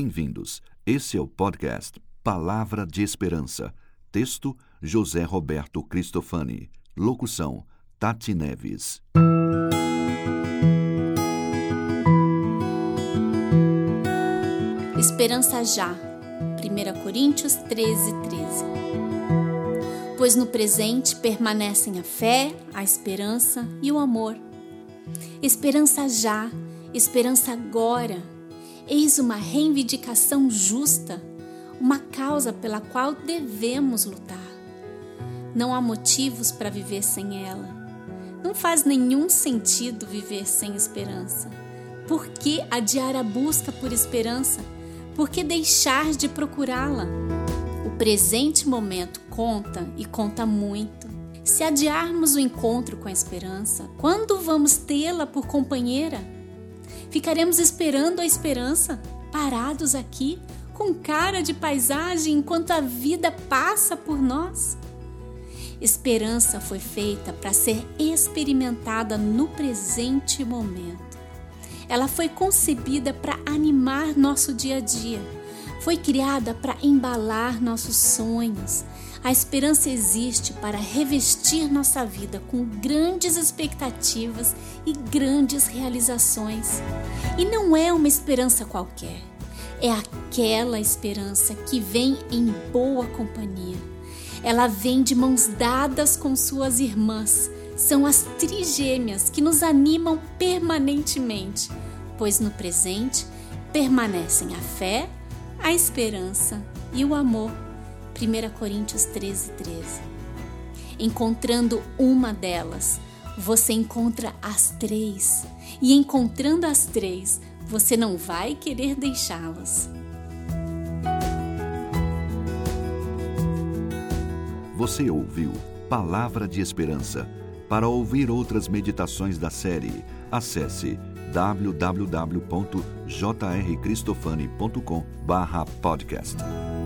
Bem-vindos. Esse é o podcast Palavra de Esperança. Texto: José Roberto Cristofani. Locução: Tati Neves. Esperança já. 1 Coríntios 13, 13. Pois no presente permanecem a fé, a esperança e o amor. Esperança já, esperança agora. Eis uma reivindicação justa, uma causa pela qual devemos lutar. Não há motivos para viver sem ela. Não faz nenhum sentido viver sem esperança. Por que adiar a busca por esperança? Por que deixar de procurá-la? O presente momento conta e conta muito. Se adiarmos o encontro com a esperança, quando vamos tê-la por companheira? Ficaremos esperando a esperança, parados aqui, com cara de paisagem enquanto a vida passa por nós? Esperança foi feita para ser experimentada no presente momento. Ela foi concebida para animar nosso dia a dia. Foi criada para embalar nossos sonhos. A esperança existe para revestir nossa vida com grandes expectativas e grandes realizações. E não é uma esperança qualquer. É aquela esperança que vem em boa companhia. Ela vem de mãos dadas com suas irmãs são as trigêmeas que nos animam permanentemente, pois no presente permanecem a fé, a esperança e o amor. 1 Coríntios 13, 13. Encontrando uma delas, você encontra as três, e encontrando as três, você não vai querer deixá-las. Você ouviu Palavra de Esperança para ouvir outras meditações da série, acesse www.jrcristofani.com/podcast.